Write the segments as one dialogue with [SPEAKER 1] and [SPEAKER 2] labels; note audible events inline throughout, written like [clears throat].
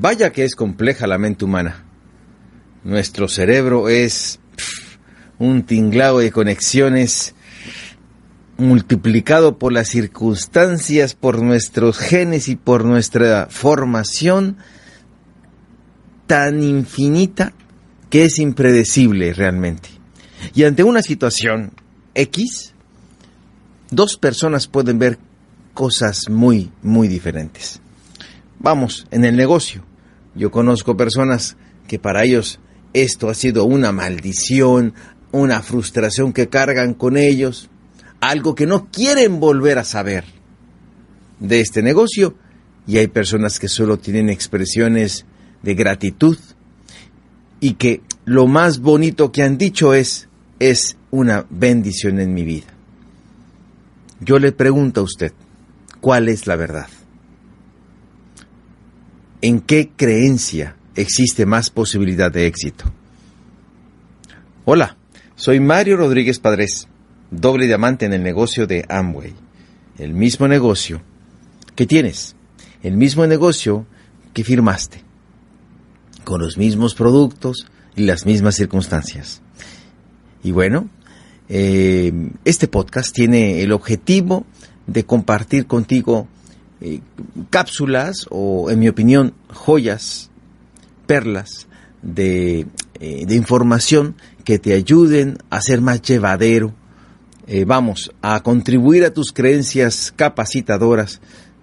[SPEAKER 1] Vaya que es compleja la mente humana. Nuestro cerebro es un tinglado de conexiones multiplicado por las circunstancias, por nuestros genes y por nuestra formación tan infinita que es impredecible realmente. Y ante una situación X, dos personas pueden ver cosas muy, muy diferentes. Vamos, en el negocio. Yo conozco personas que para ellos esto ha sido una maldición, una frustración que cargan con ellos, algo que no quieren volver a saber de este negocio. Y hay personas que solo tienen expresiones de gratitud y que lo más bonito que han dicho es, es una bendición en mi vida. Yo le pregunto a usted, ¿cuál es la verdad? ¿En qué creencia existe más posibilidad de éxito? Hola, soy Mario Rodríguez Padres, doble diamante en el negocio de Amway. El mismo negocio que tienes, el mismo negocio que firmaste, con los mismos productos y las mismas circunstancias. Y bueno, eh, este podcast tiene el objetivo de compartir contigo eh, cápsulas o, en mi opinión, joyas, perlas de, eh, de, información que te ayuden a ser más llevadero, vamos, a contribuir a tus creencias capacitadoras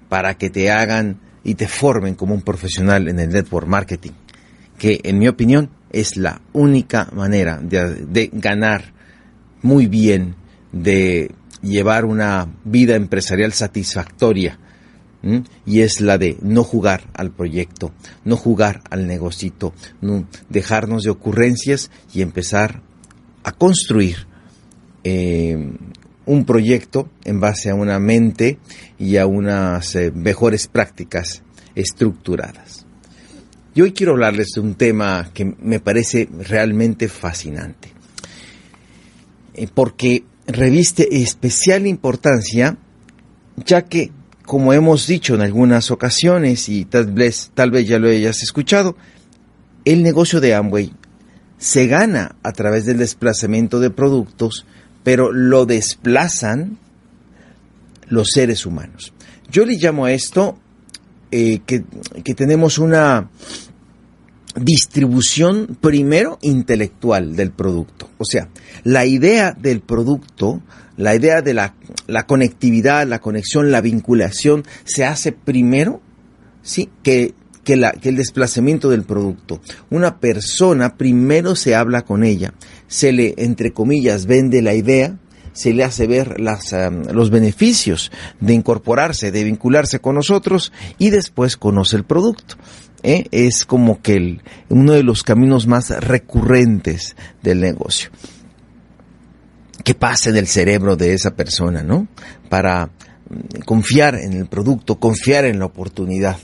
[SPEAKER 1] para que te hagan y te formen como un profesional en el network marketing, que en mi opinión es la única manera de ganar muy bien de llevar una vida empresarial satisfactoria y es la de no jugar al proyecto, no jugar al negocito, no dejarnos de ocurrencias y empezar a construir eh, un proyecto en base a una mente y a unas eh, mejores prácticas estructuradas. Y hoy quiero hablarles de un tema que me parece realmente fascinante. Eh, porque reviste especial importancia, ya que, como hemos dicho en algunas ocasiones, y tal vez, ya lo hayas escuchado, el negocio de Amway se gana a través del desplazamiento de productos, pero lo desplazan los seres humanos. Yo le llamo a esto eh, que, que tenemos una distribución primero intelectual del producto. O sea, la idea del producto, la idea de la, conectividad, la conexión, la vinculación, se hace primero, ¿sí? Que, que, el desplazamiento del producto. Una persona primero se habla con ella, se le, entre comillas, vende la idea, se le hace ver las, los beneficios de incorporarse, de vincularse con nosotros y después conoce el producto. ¿Eh? es como que el, uno de los caminos más recurrentes del negocio. ¿Qué pasa en el cerebro de esa persona, no? Para mm, confiar en el producto, confiar en la oportunidad.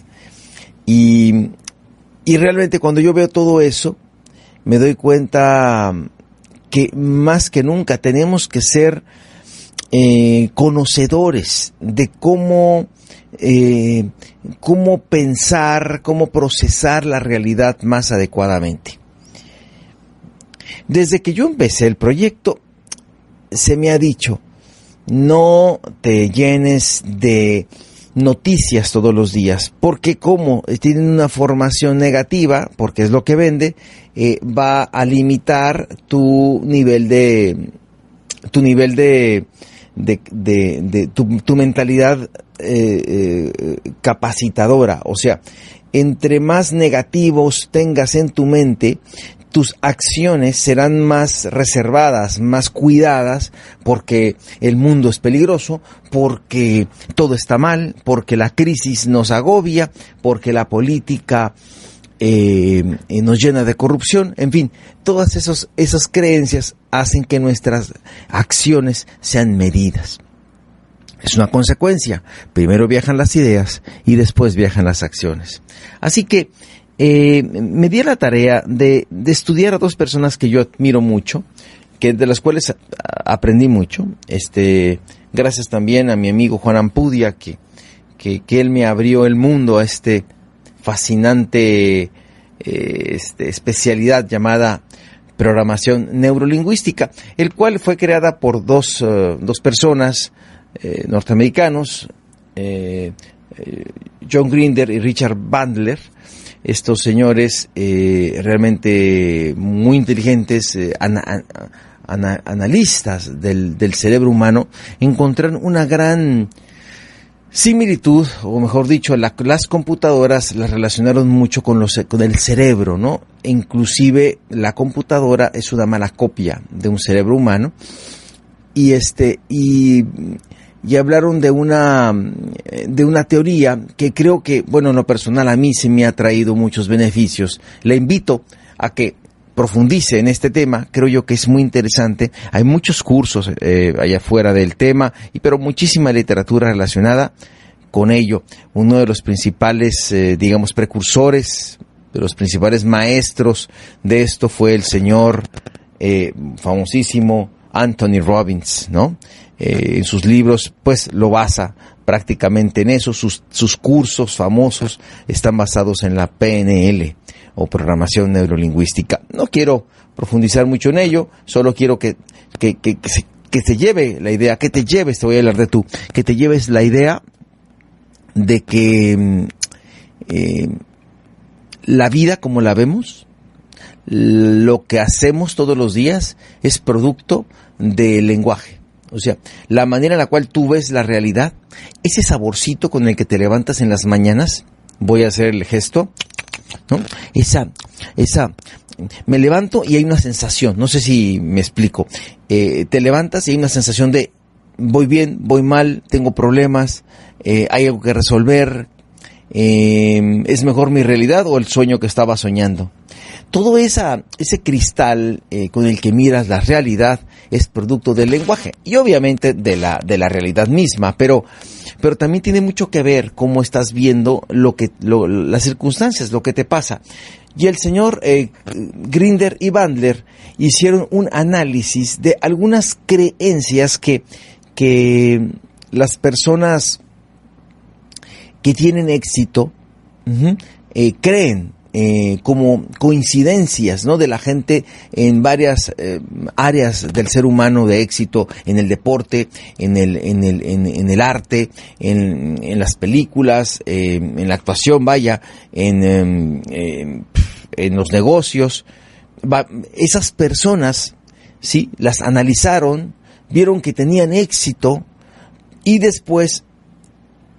[SPEAKER 1] Y, y realmente cuando yo veo todo eso, me doy cuenta que más que nunca tenemos que ser eh, conocedores de cómo eh, cómo pensar, cómo procesar la realidad más adecuadamente. Desde que yo empecé el proyecto, se me ha dicho, no te llenes de noticias todos los días, porque como tienen una formación negativa, porque es lo que vende, eh, va a limitar tu nivel de tu nivel de, de, tu, mentalidad eh, eh, capacitadora. O sea, entre más negativos tengas en tu mente, tus acciones serán más reservadas, más cuidadas, porque el mundo es peligroso, porque todo está mal, porque la crisis nos agobia, porque la política eh, nos llena de corrupción, en fin, todas esas creencias hacen que nuestras acciones sean medidas. Es una consecuencia. Primero viajan las ideas y después viajan las acciones. Así que eh, me di la tarea de, estudiar a dos personas que yo admiro mucho, que de las cuales aprendí mucho. Este, gracias también a mi amigo Juan Ampudia, que, que, que él me abrió el mundo a este fascinante eh, este, especialidad llamada programación neurolingüística, el cual fue creada por dos, eh, dos personas eh, norteamericanos, John Grinder y Richard Bandler, estos señores realmente muy inteligentes, analistas del, del, cerebro humano, encontraron una gran similitud, o mejor dicho, las computadoras las relacionaron mucho con, los, con el cerebro, ¿no? Inclusive la computadora es una mala copia de un cerebro humano y este y, y hablaron de una de una teoría que creo que, bueno, en lo personal a mí se me ha traído muchos beneficios. Le invito a que profundice en este tema, creo yo que es muy interesante. Hay muchos cursos eh, allá afuera del tema, y pero muchísima literatura relacionada con ello. Uno de los principales, eh, digamos, precursores, de los principales maestros de esto fue el señor eh, famosísimo Anthony Robbins, ¿no? en sus libros, pues lo basa prácticamente en eso. Sus, sus cursos famosos están basados en la PNL o programación neurolingüística. No quiero profundizar mucho en ello, solo quiero que, que, que, se, que te lleve la idea, que te lleves, te voy a hablar de tú, que te lleves la idea de que mm, eh, la vida como la vemos, lo que hacemos todos los días es producto del lenguaje. O sea, la manera en la cual tú ves la realidad, ese saborcito con el que te levantas en las mañanas, voy a hacer el gesto, Esa, esa, me levanto y hay una sensación, no sé si me explico, eh, te levantas y hay una sensación de voy bien, voy mal, tengo problemas, eh, hay algo que resolver, eh, es mejor mi realidad o el sueño que estaba soñando. Todo esa, ese cristal con el que miras la realidad es producto del lenguaje y obviamente de la, de la realidad misma, pero pero también tiene mucho que ver cómo estás viendo lo que, las circunstancias, lo que te pasa. Y el señor eh, Grinder y Bandler hicieron un análisis de algunas creencias que, que las personas que tienen éxito eh, creen eh, como coincidencias ¿no? de la gente en varias eh, áreas del ser humano de éxito, en el deporte, en el, en el, en, el arte, en, en, las películas, eh, en la actuación, vaya, en, em, en los negocios. esas personas, sí, las analizaron, vieron que tenían éxito y después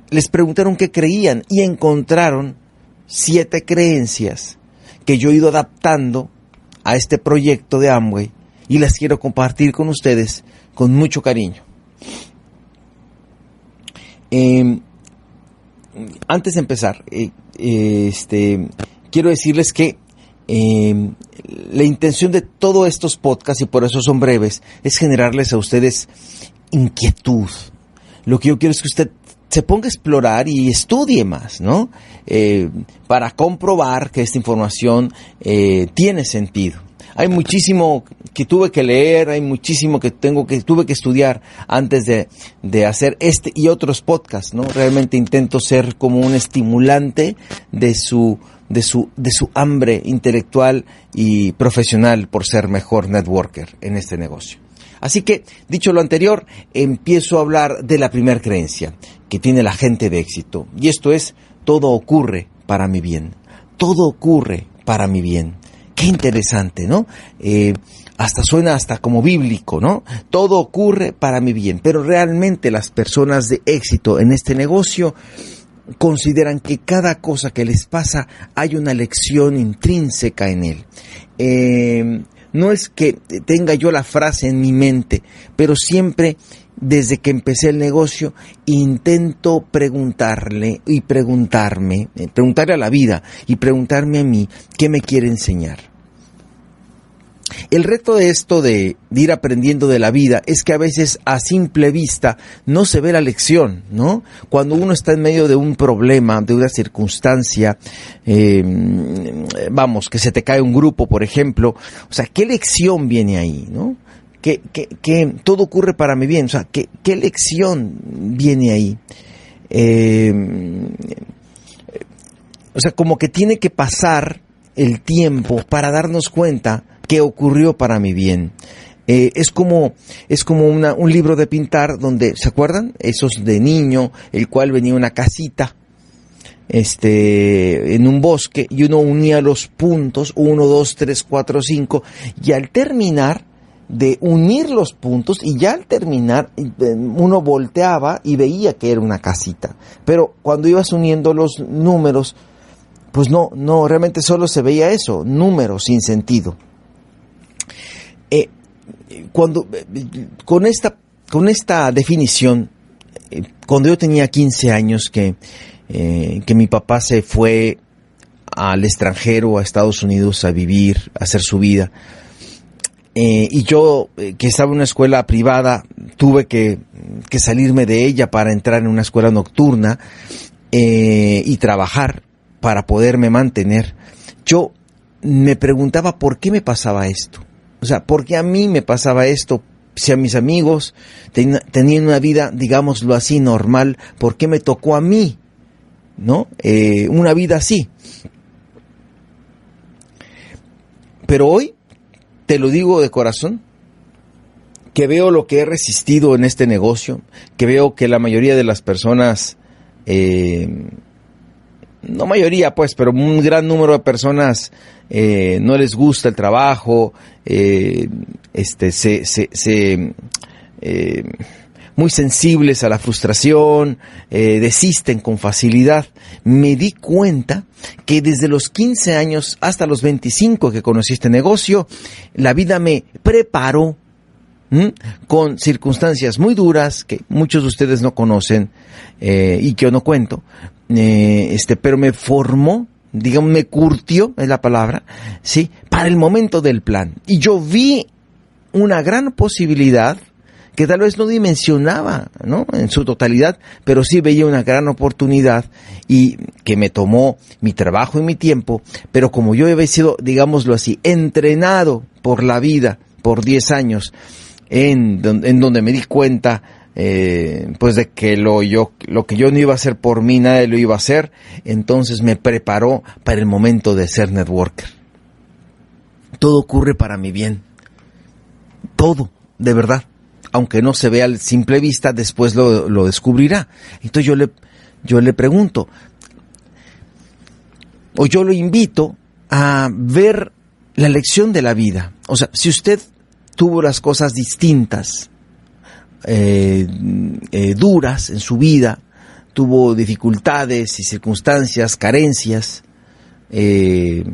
[SPEAKER 1] les preguntaron qué creían y encontraron siete creencias que yo he ido adaptando a este proyecto de Amway y las quiero compartir con ustedes con mucho cariño. Em, antes de empezar, eh, este, quiero decirles que em, la intención de todos estos podcasts, y por eso son breves, es generarles a ustedes inquietud. Lo que yo quiero es que usted se ponga a explorar y estudie más, ¿no? Eh, para comprobar que esta información eh, tiene sentido. Hay muchísimo que tuve que leer, hay muchísimo que tengo que tuve que estudiar antes de, de hacer este y otros podcasts, ¿no? Realmente intento ser como un estimulante de su de su, de su hambre intelectual y profesional por ser mejor networker en este negocio. Así que, dicho lo anterior, empiezo a hablar de la primera creencia que tiene la gente de éxito. Y esto es, todo ocurre para mi bien. Todo ocurre para mi bien. Qué interesante, ¿no? Eh, hasta suena hasta como bíblico, ¿no? Todo ocurre para mi bien. Pero realmente las personas de éxito en este negocio consideran que cada cosa que les pasa hay una lección intrínseca en él. Eh, no es que tenga yo la frase en mi mente, pero siempre desde que empecé el negocio intento preguntarle y preguntarme, eh, preguntarle a la vida y preguntarme a mí qué me quiere enseñar. El reto de esto de, ir aprendiendo de la vida es que a veces a simple vista no se ve la lección, ¿no? Cuando uno está en medio de un problema, de una circunstancia, em, vamos, que se te cae un grupo, por ejemplo, o sea, ¿qué lección viene ahí, no? Que, que, todo ocurre para mi bien, o sea, ¿qué, qué lección viene ahí? Eh, o sea, como que tiene que pasar el tiempo para darnos cuenta que ocurrió para mi bien. Eh, es como, es como una, un libro de pintar donde, ¿se acuerdan? Esos de niño, el cual venía una casita, este, en un bosque, y uno unía los puntos, uno, dos, tres, cuatro, cinco, y al terminar de unir los puntos, y ya al terminar, uno volteaba y veía que era una casita. Pero cuando ibas uniendo los números, pues no, no, realmente solo se veía eso, números sin sentido. Eh, cuando, con, esta, con esta definición, eh, cuando yo tenía 15 años que, eh, que mi papá se fue al extranjero, a Estados Unidos, a vivir, a hacer su vida, y yo, que estaba en una escuela privada, tuve que, que, salirme de ella para entrar en una escuela nocturna y trabajar para poderme mantener, yo me preguntaba por qué me pasaba esto. O sea, ¿por qué a mí me pasaba esto? Si a mis amigos tenían una vida, digámoslo así, normal, ¿por qué me tocó a mí? ¿No? Eh, una vida así. Pero hoy, te lo digo de corazón, que veo lo que he resistido en este negocio, que veo que la mayoría de las personas eh, no mayoría pues, pero un gran número de personas eh, no les gusta el trabajo, eh, este, se, se, se eh, muy sensibles a la frustración, desisten con facilidad. Me di cuenta que desde los 15 años hasta los 25 que conocí este negocio, la vida me preparó con circunstancias muy duras que muchos de ustedes no conocen y que yo no cuento, eh, este, pero me formó, digamos, me curtió, es la palabra, ¿sí? Para el momento del plan. Y yo vi una gran posibilidad que tal vez no dimensionaba, ¿no? En su totalidad, pero sí veía una gran oportunidad y que me tomó mi trabajo y mi tiempo, pero como yo había sido, digámoslo así, entrenado por la vida por 10 años, en, en donde me di cuenta eh, pues de que lo, yo, lo que yo no iba a hacer por mí, nadie lo iba a hacer, entonces me preparó para el momento de ser networker. Todo ocurre para mi bien. Todo, de verdad. Aunque no se vea a simple vista, después lo, lo descubrirá. Entonces yo le, yo le pregunto, o yo lo invito a ver la lección de la vida. O sea, si usted tuvo las cosas distintas, eh, eh, duras en su vida, tuvo dificultades y circunstancias, carencias, eh,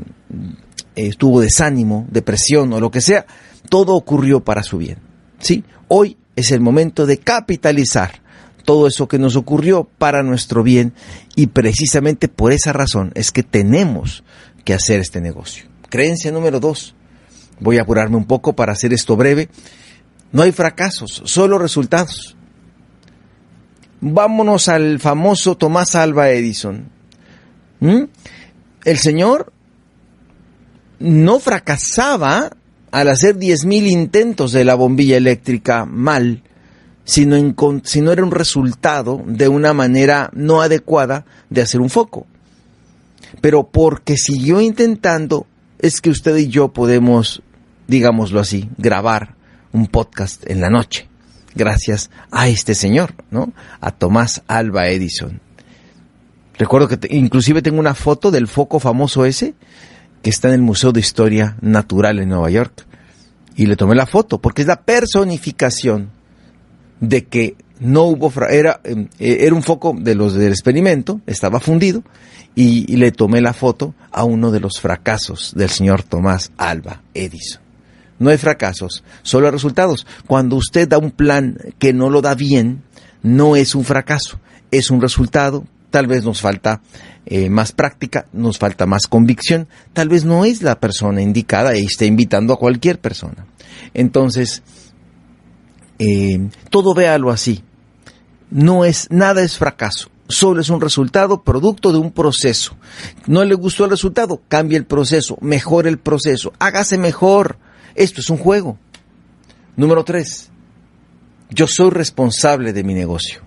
[SPEAKER 1] tuvo desánimo, depresión o lo que sea, todo ocurrió para su bien. ¿sí? Hoy es el momento de capitalizar todo eso que nos ocurrió para nuestro bien y precisamente por esa razón es que tenemos que hacer este negocio. Creencia número dos. Voy a apurarme un poco para hacer esto breve. No hay fracasos, solo resultados. Vámonos al famoso Tomás Alba Edison. ¿Mm? El señor no fracasaba al hacer 10.000 intentos de la bombilla eléctrica mal, sino, sino era un resultado de una manera no adecuada de hacer un foco. Pero porque siguió intentando, es que usted y yo podemos, digámoslo así, grabar un podcast en la noche, gracias a este señor, ¿no? A Tomás Alba Edison. Recuerdo que inclusive tengo una foto del foco famoso ese que está en el Museo de Historia Natural en Nueva York. Y le tomé la foto porque es la personificación de que no hubo era em, eh, era un foco de los del experimento, estaba fundido y le tomé la foto a uno de los fracasos del señor Tomás Alba Edison. No hay fracasos, solo resultados. Cuando usted da un plan que no lo da bien, no es un fracaso, es un resultado. Tal vez nos falta eh, más práctica, nos falta más convicción, tal vez no es la persona indicada y está invitando a cualquier persona. Entonces, eh, todo véalo así. No es, nada es fracaso, solo es un resultado producto de un proceso. No le gustó el resultado, cambie el proceso, mejore el proceso, hágase mejor esto es un juego. Número tres, yo soy responsable de mi negocio.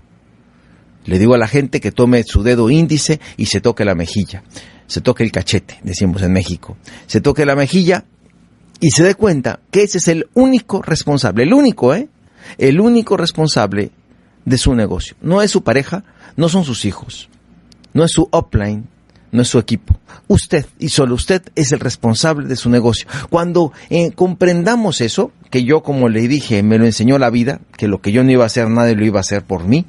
[SPEAKER 1] Le digo a la gente que tome su dedo índice y se toque la mejilla. Se toque el cachete, decimos en México. Se toque la mejilla y se dé cuenta que ese es el único responsable, el único, ¿eh? El único responsable de su negocio. No es su pareja, no son sus hijos, no es su upline, no es su equipo. Usted y solo usted es el responsable de su negocio. Cuando eh, comprendamos eso, que yo como le dije, me lo enseñó la vida, que lo que yo no iba a hacer, nadie lo iba a hacer por mí,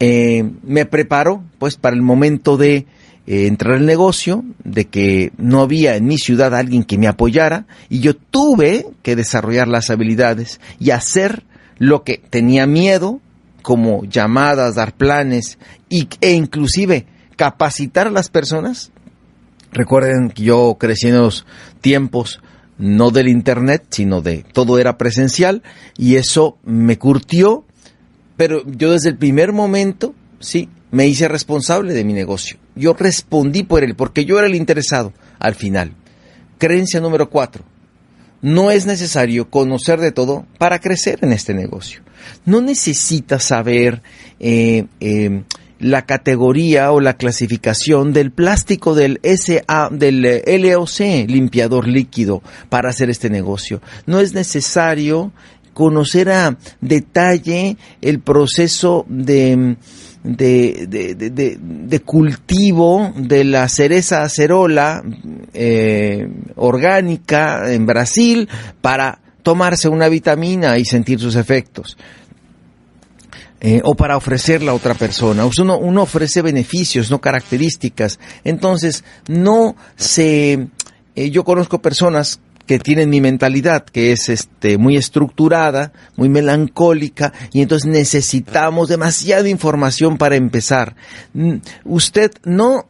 [SPEAKER 1] eh, me preparo pues para el momento de eh, entrar al negocio, de que no había en mi ciudad alguien que me apoyara y yo tuve que desarrollar las habilidades y hacer lo que tenía miedo, como llamadas, dar planes y, e inclusive capacitar a las personas. Recuerden que yo crecí en los tiempos no del internet, sino de todo era presencial y eso me curtió, pero yo desde el primer momento, sí, me hice responsable de mi negocio. Yo respondí por él porque yo era el interesado al final. Creencia número cuatro. No es necesario conocer de todo para crecer en este negocio. No necesitas saber eh, eh, la categoría o la clasificación del plástico del SA, del eh, LOC, limpiador líquido, para hacer este negocio. No es necesario conocer a detalle el proceso de, de, de, de, cultivo de la cereza acerola eh, orgánica en Brasil para tomarse una vitamina y sentir sus efectos. Eh, o para ofrecerla a otra persona. Uno, uno ofrece beneficios, no características. Entonces, no se... Eh, yo conozco personas que tienen mi mentalidad, que es este muy estructurada, muy melancólica, y entonces necesitamos demasiada información para empezar. Mm, usted no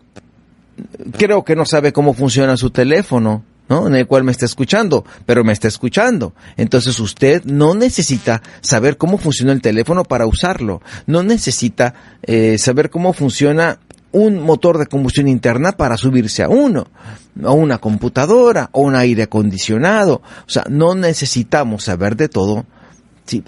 [SPEAKER 1] creo que no sabe cómo funciona su teléfono. ¿No? En el cual me está escuchando, pero me está escuchando. Entonces usted no necesita saber cómo funciona el teléfono para usarlo. No necesita eh, saber cómo funciona un motor de combustión interna para subirse a uno, o una computadora, o un aire acondicionado. O sea, no necesitamos saber de todo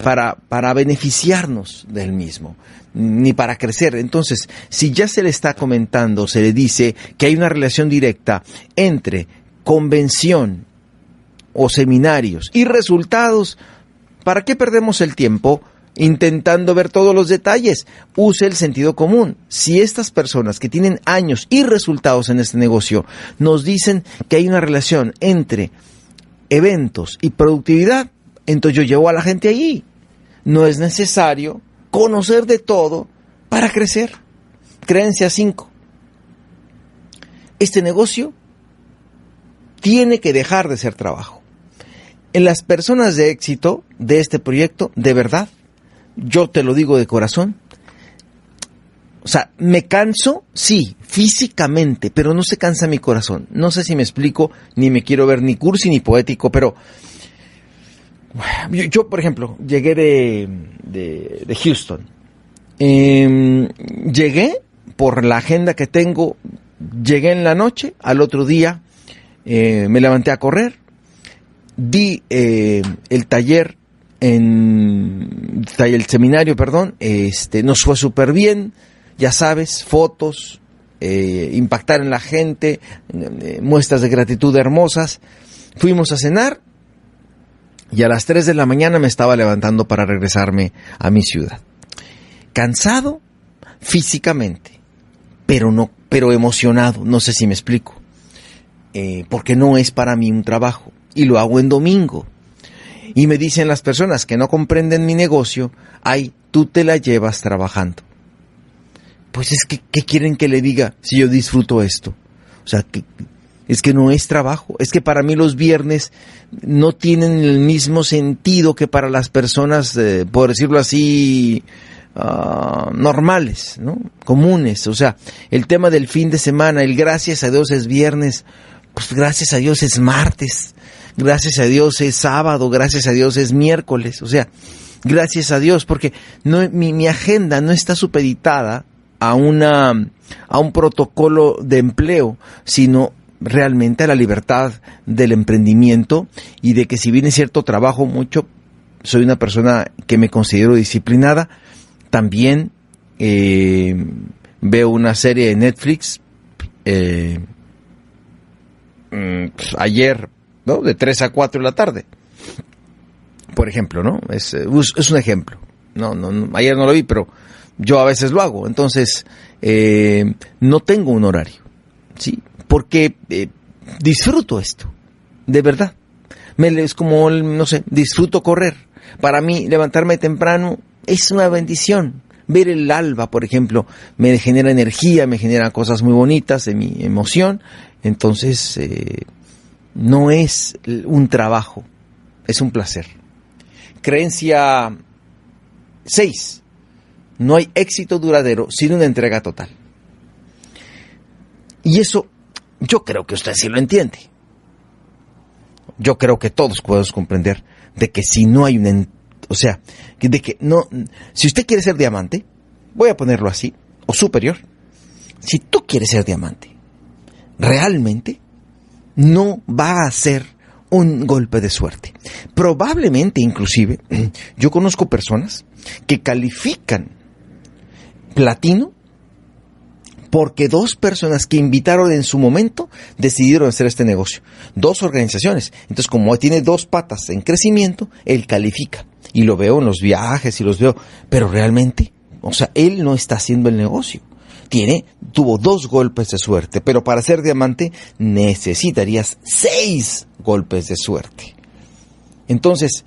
[SPEAKER 1] para, para beneficiarnos del mismo, ni para crecer. Entonces, si ya se le está comentando, se le dice que hay una relación directa entre convención o seminarios y resultados, ¿para qué perdemos el tiempo intentando ver todos los detalles? Use el sentido común. Si estas personas que tienen años y resultados en este negocio nos dicen que hay una relación entre eventos y productividad, entonces yo llevo a la gente allí. No es necesario conocer de todo para crecer. Creencia 5. Este negocio tiene que dejar de ser trabajo. En las personas de éxito de este proyecto, de verdad, yo te lo digo de corazón, o sea, me canso, sí, físicamente, pero no se cansa mi corazón. No sé si me explico, ni me quiero ver ni cursi ni poético, pero yo, por ejemplo, llegué de, de, Houston. Em, llegué por la agenda que tengo, llegué en la noche, al otro día eh, me levanté a correr, di eh, el taller en el seminario, perdón, este, nos fue súper bien, ya sabes, fotos, eh, impactar en la gente, muestras de gratitud hermosas. Fuimos a cenar y a las 3 de la mañana me estaba levantando para regresarme a mi ciudad. Cansado físicamente, pero no, pero emocionado, no sé si me explico. Eh, porque no es para mí un trabajo y lo hago en domingo. Y me dicen las personas que no comprenden mi negocio, ay, tú te la llevas trabajando. Pues es que, ¿qué quieren que le diga si yo disfruto esto? O sea, que, es que no es trabajo. Es que para mí los viernes no tienen el mismo sentido que para las personas, eh, por decirlo así, ah, normales, ¿no? Comunes. O sea, el tema del fin de semana, el gracias a Dios es viernes, pues gracias a Dios es martes, gracias a Dios es sábado, gracias a Dios es miércoles, o sea, gracias a Dios, porque mi, agenda no está supeditada a una a un protocolo de empleo, sino realmente a la libertad del emprendimiento y de que si bien es cierto trabajo mucho, soy una persona que me considero disciplinada, también eh, veo una serie de Netflix eh, pues, ayer, ¿no? De 3 a 4 de la tarde. Por ejemplo, ¿no? Es, es un ejemplo. No, no, ayer no lo vi, pero yo a veces lo hago. Entonces, eh, no tengo un horario, ¿sí? Porque eh, disfruto esto, de verdad. Me, es como, no sé, disfruto correr. Para mí, levantarme temprano es una bendición. Ver el alba, por ejemplo, me genera energía, me genera cosas muy bonitas de mi emoción. Entonces, eh, no es un trabajo, es un placer. Creencia 6. No hay éxito duradero sin una entrega total. Y eso yo creo que usted sí lo entiende. Yo creo que todos podemos comprender de que si no hay una... O sea, de que no... Si usted quiere ser diamante, voy a ponerlo así, o superior, si tú quieres ser diamante, realmente no va a ser un golpe de suerte. Probablemente, inclusive, [clears throat] yo conozco personas que califican platino porque dos personas que invitaron en su momento decidieron hacer este negocio. Dos organizaciones. Entonces, como tiene dos patas en crecimiento, él califica. Y lo veo en los viajes y los veo. Pero realmente, o sea, él no está haciendo el negocio. Tiene, tuvo dos golpes de suerte, pero para ser diamante necesitarías seis golpes de suerte. Entonces,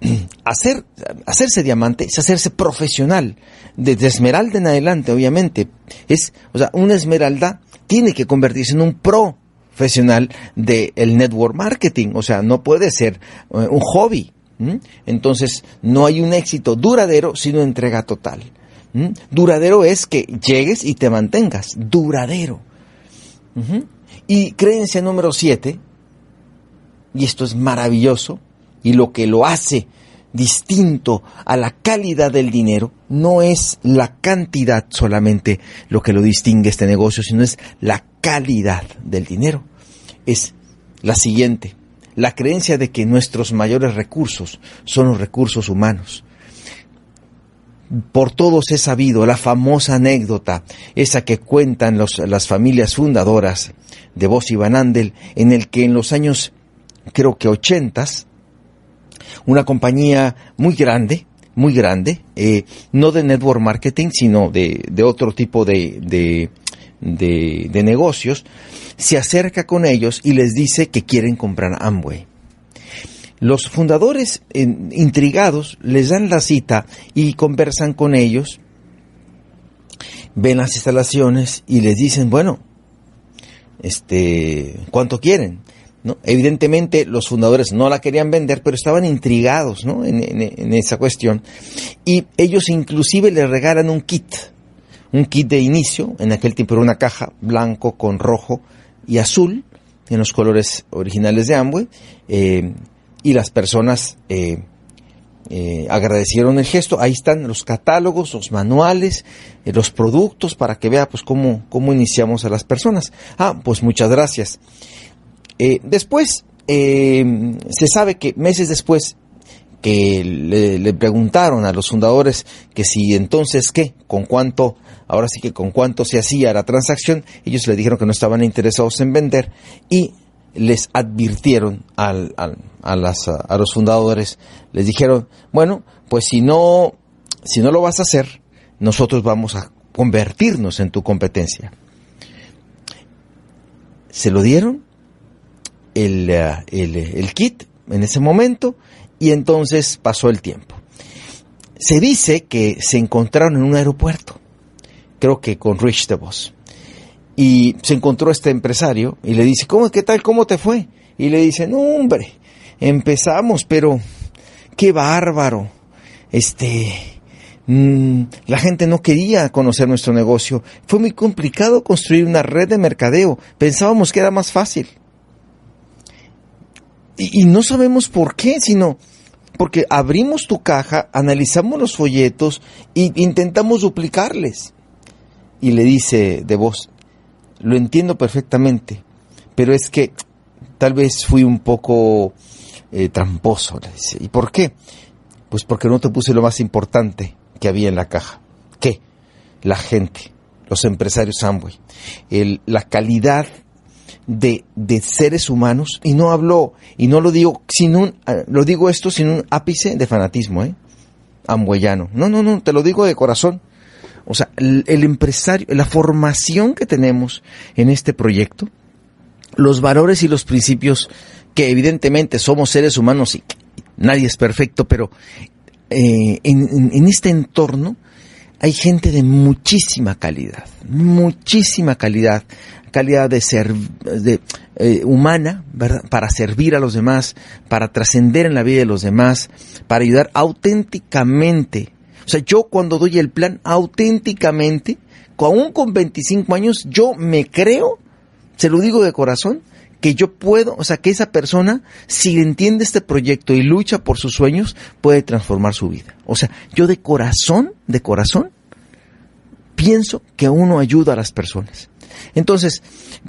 [SPEAKER 1] [clears throat] hacer, hacerse diamante es hacerse profesional. Desde esmeralda en adelante, obviamente. Es, o sea, una esmeralda tiene que convertirse en un profesional del network marketing. O sea, no puede ser eh, un hobby. Entonces, no hay un éxito duradero sino entrega total. Duradero es que llegues y te mantengas. Duradero. Y creencia número siete, y esto es maravilloso, y lo que lo hace distinto a la calidad del dinero no es la cantidad solamente lo que lo distingue este negocio, sino es la calidad del dinero. Es la siguiente, la creencia de que nuestros mayores recursos son los recursos humanos. Por todos es sabido la famosa anécdota, esa que cuentan las familias fundadoras de Boss y Van Andel, en el que en los años, creo que ochentas, una compañía muy grande, muy grande, eh, no de network marketing, sino de, otro tipo de, de, de, negocios, se acerca con ellos y les dice que quieren comprar Amway. Los fundadores intrigados les dan la cita y conversan con ellos, ven las instalaciones y les dicen, bueno, este, ¿cuánto quieren? Evidentemente los fundadores no la querían vender, pero estaban intrigados en, esa cuestión. Y ellos inclusive le regalan un kit, un kit de inicio, en aquel tiempo era una caja blanco con rojo y azul, en los colores originales de Amway, eh, y las personas eh, eh, agradecieron el gesto. Ahí están los catálogos, los manuales, los productos para que vea pues cómo, cómo iniciamos a las personas. Ah, pues muchas gracias. Eh, después, eh, se sabe que meses después que le, preguntaron a los fundadores que si entonces qué, con cuánto, ahora sí que con cuánto se hacía la transacción, ellos le dijeron que no estaban interesados en vender y les advirtieron al, a, las, a los fundadores, les dijeron, bueno, pues si no, si no lo vas a hacer, nosotros vamos a convertirnos en tu competencia. Se lo dieron eh, el, kit en ese momento y entonces pasó el tiempo. Se dice que se encontraron en un aeropuerto, creo que con Rich DeVos, y se encontró este empresario y le dice, ¿cómo, qué tal, cómo te fue? Y le dice, no hombre, empezamos, pero qué bárbaro, este, mm, la gente no quería conocer nuestro negocio, fue muy complicado construir una red de mercadeo, pensábamos que era más fácil. Y, no sabemos por qué, sino porque abrimos tu caja, analizamos los folletos e intentamos duplicarles. Y le dice de voz, lo entiendo perfectamente, pero es que tal vez fui un poco eh, tramposo. Le dice. ¿Y por qué? Pues porque no te puse lo más importante que había en la caja. ¿Qué? la gente, los empresarios Amway, el, la calidad de, de, seres humanos, y no hablo, y no lo digo sin un, eh, lo digo esto sin un ápice de fanatismo, ¿eh? No, no, no, te lo digo de corazón. O sea, el, empresario, la formación que tenemos en este proyecto, los valores y los principios que evidentemente somos seres humanos y nadie es perfecto, pero eh, en, en, este entorno hay gente de muchísima calidad, muchísima calidad, calidad de ser de, eh, humana, ¿verdad? para servir a los demás, para trascender en la vida de los demás, para ayudar auténticamente. O sea, yo cuando doy el plan auténticamente, aún con 25 años, yo me creo, se lo digo de corazón, que yo puedo, o sea, que esa persona, si entiende este proyecto y lucha por sus sueños, puede transformar su vida. O sea, yo de corazón, de corazón, pienso que uno ayuda a las personas. Entonces,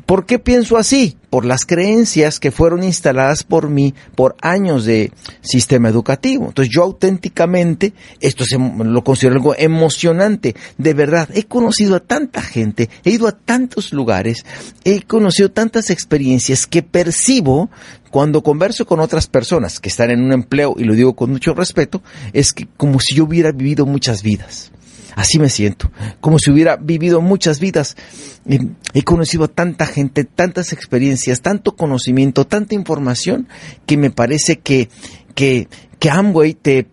[SPEAKER 1] ¿por qué pienso así? Por las creencias que fueron instaladas por mí por años de sistema educativo. Entonces, yo auténticamente, esto lo considero algo emocionante. De verdad, he conocido a tanta gente, he ido a tantos lugares, he conocido tantas experiencias que percibo cuando converso con otras personas que están en un empleo, y lo digo con mucho respeto, es que como si yo hubiera vivido muchas vidas. Así me siento, como si hubiera vivido muchas vidas. He conocido a tanta gente, tantas experiencias, tanto conocimiento, tanta información, que me parece que, que, que Amway te,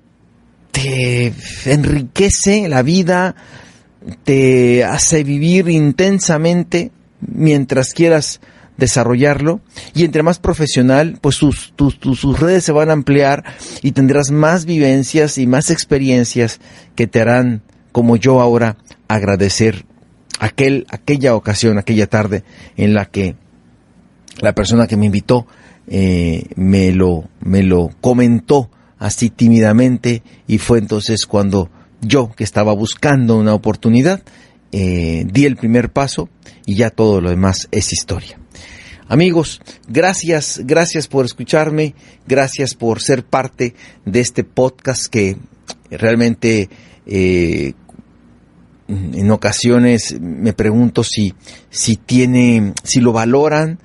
[SPEAKER 1] enriquece la vida, te hace vivir intensamente mientras quieras desarrollarlo y entre más profesional, pues tus, tus, tus, redes se van a ampliar y tendrás más vivencias y más experiencias que te harán como yo ahora agradecer aquel, aquella ocasión, aquella tarde en la que la persona que me invitó eh, me, lo, me lo comentó así tímidamente y fue entonces cuando yo que estaba buscando una oportunidad eh, di el primer paso y ya todo lo demás es historia. Amigos, gracias, gracias por escucharme, gracias por ser parte de este podcast que realmente eh, en ocasiones me pregunto si, si tiene, si lo valoran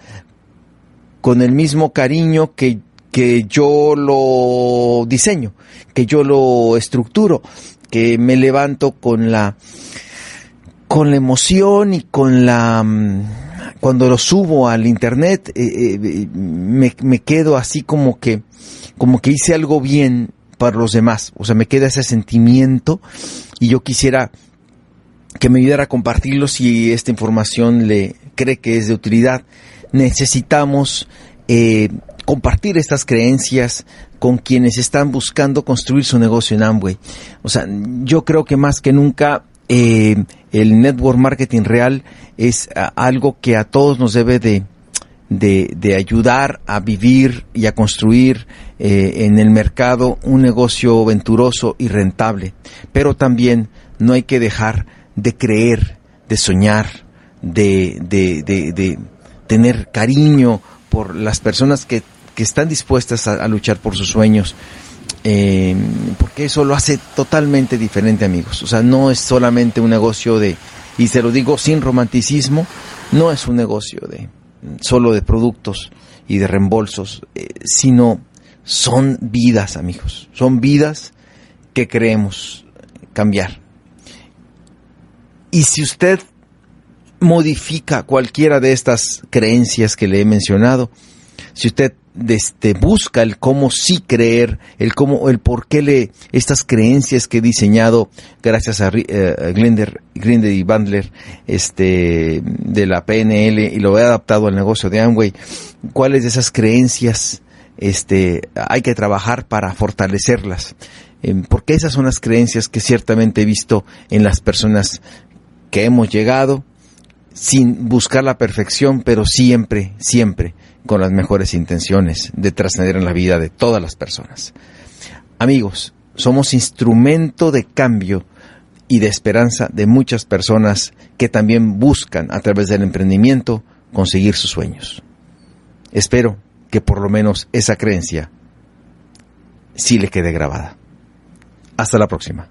[SPEAKER 1] con el mismo cariño que, que yo lo diseño, que yo lo estructuro, que me levanto con la, con la emoción y con la, mm, cuando lo subo al internet, eh, eh, me, me quedo así como que, como que hice algo bien para los demás. O sea, me queda ese sentimiento y yo quisiera que me ayudara a compartirlo si esta información le cree que es de utilidad. Necesitamos eh, compartir estas creencias con quienes están buscando construir su negocio en Amway. O sea, yo creo que más que nunca eh, el network marketing real es algo que a todos nos debe de, de, ayudar a vivir y a construir eh, en el mercado un negocio venturoso y rentable. Pero también no hay que dejar de creer, de soñar, de, de, de, tener cariño por las personas que, que están dispuestas a, luchar por sus sueños. Eh, porque eso lo hace totalmente diferente, amigos. O sea, no es solamente un negocio de, y se lo digo sin romanticismo, no es un negocio de solo de productos y de reembolsos, eh, sino son vidas, amigos. Son vidas que creemos cambiar. Y si usted modifica cualquiera de estas creencias que le he mencionado, si usted este, busca el cómo sí creer, el cómo, el por qué le, estas creencias que he diseñado gracias a eh, Grinder, y Bandler, este, de la PNL y lo he adaptado al negocio de Amway, cuáles de esas creencias, este, hay que trabajar para fortalecerlas. Eh, porque esas son las creencias que ciertamente he visto en las personas que hemos llegado sin buscar la perfección, pero siempre, siempre con las mejores intenciones de trascender en la vida de todas las personas. Amigos, somos instrumento de cambio y de esperanza de muchas personas que también buscan a través del emprendimiento conseguir sus sueños. Espero que por lo menos esa creencia sí le quede grabada. Hasta la próxima.